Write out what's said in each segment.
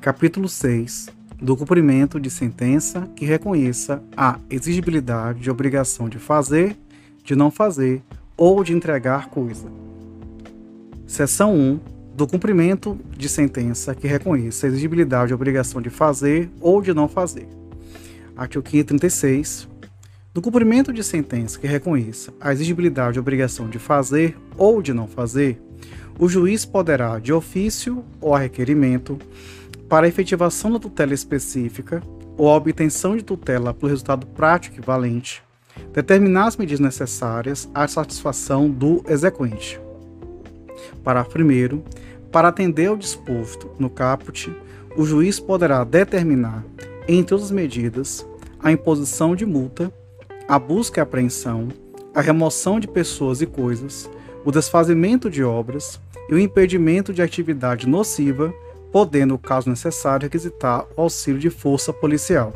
Capítulo 6 do cumprimento de sentença que reconheça a exigibilidade de obrigação de fazer, de não fazer ou de entregar coisa. Seção 1 do cumprimento de sentença que reconheça a exigibilidade de obrigação de fazer ou de não fazer. Artigo 536. No cumprimento de sentença que reconheça a exigibilidade de obrigação de fazer ou de não fazer, o juiz poderá, de ofício ou a requerimento, para a efetivação da tutela específica ou a obtenção de tutela pelo resultado prático equivalente, determinar as medidas necessárias à satisfação do exequente. Parágrafo 1. Para atender ao disposto no caput, o juiz poderá determinar, entre outras medidas, a imposição de multa, a busca e apreensão, a remoção de pessoas e coisas, o desfazimento de obras e o impedimento de atividade nociva podendo, caso necessário, requisitar o auxílio de força policial.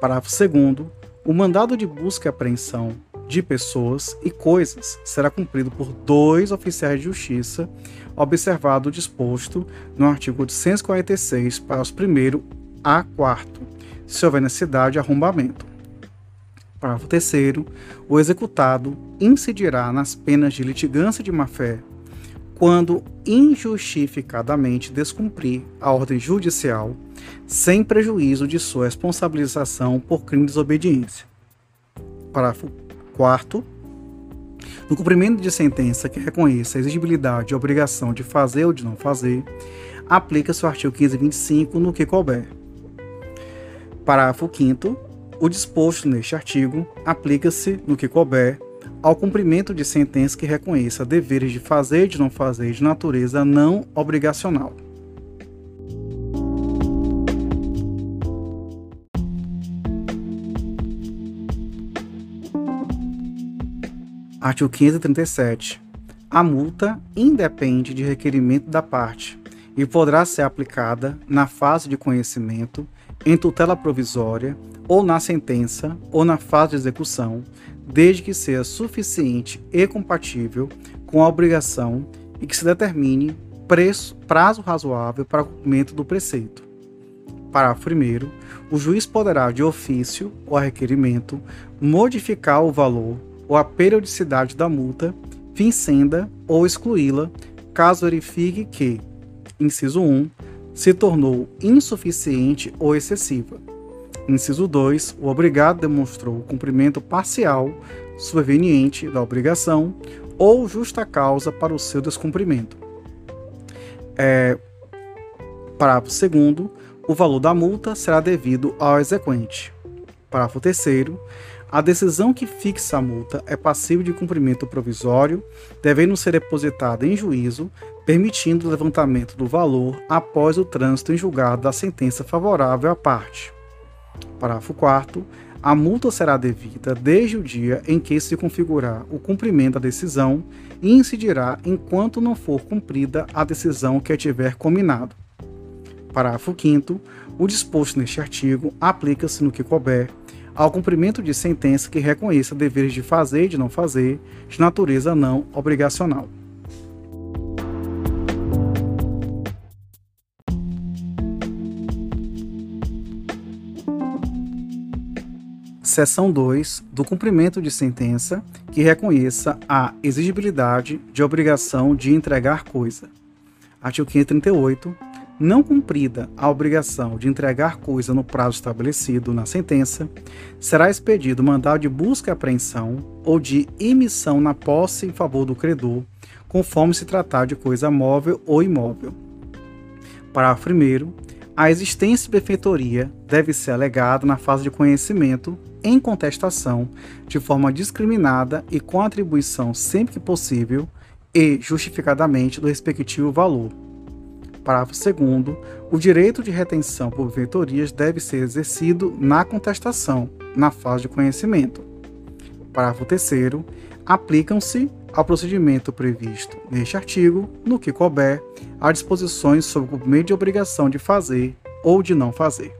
Parágrafo 2. O mandado de busca e apreensão de pessoas e coisas será cumprido por dois oficiais de justiça, observado o disposto no artigo 846, parágrafo 1 a 4, se houver necessidade de arrombamento. Parágrafo 3. O executado incidirá nas penas de litigância de má-fé quando injustificadamente descumprir a ordem judicial, sem prejuízo de sua responsabilização por crime de desobediência. Parágrafo 4. No cumprimento de sentença que reconheça a exigibilidade e obrigação de fazer ou de não fazer, aplica-se o artigo 1525 no que couber. Parágrafo 5. O disposto neste artigo aplica-se no que couber ao cumprimento de sentença que reconheça deveres de fazer e de não fazer de natureza não obrigacional. Artigo 537. A multa independe de requerimento da parte e poderá ser aplicada na fase de conhecimento, em tutela provisória, ou na sentença, ou na fase de execução, desde que seja suficiente e compatível com a obrigação e que se determine preço, prazo razoável para o cumprimento do preceito. Parágrafo 1. O juiz poderá, de ofício ou a requerimento, modificar o valor ou a periodicidade da multa, vincenda ou excluí-la, caso verifique que, inciso 1, se tornou insuficiente ou excessiva Inciso 2. O obrigado demonstrou o cumprimento parcial, superveniente da obrigação ou justa causa para o seu descumprimento. É, parágrafo 2. O valor da multa será devido ao exequente. Parágrafo 3. A decisão que fixa a multa é passível de cumprimento provisório, devendo ser depositada em juízo, permitindo o levantamento do valor após o trânsito em julgado da sentença favorável à parte. Parágrafo 4 a multa será devida desde o dia em que se configurar o cumprimento da decisão e incidirá enquanto não for cumprida a decisão que tiver combinado. Parágrafo 5 o disposto neste artigo aplica-se no que couber ao cumprimento de sentença que reconheça deveres de fazer e de não fazer, de natureza não obrigacional. Seção 2 do cumprimento de sentença que reconheça a exigibilidade de obrigação de entregar coisa. Artigo 538. Não cumprida a obrigação de entregar coisa no prazo estabelecido na sentença, será expedido mandado de busca e apreensão ou de emissão na posse em favor do credor, conforme se tratar de coisa móvel ou imóvel. Parágrafo 1. A existência de benfeitoria deve ser alegada na fase de conhecimento em contestação de forma discriminada e com atribuição sempre que possível e justificadamente do respectivo valor. Parágrafo 2 o direito de retenção por benfeitorias deve ser exercido na contestação, na fase de conhecimento. Parágrafo 3 aplicam-se ao procedimento previsto neste artigo, no que couber, as disposições sobre o cumprimento de obrigação de fazer ou de não fazer.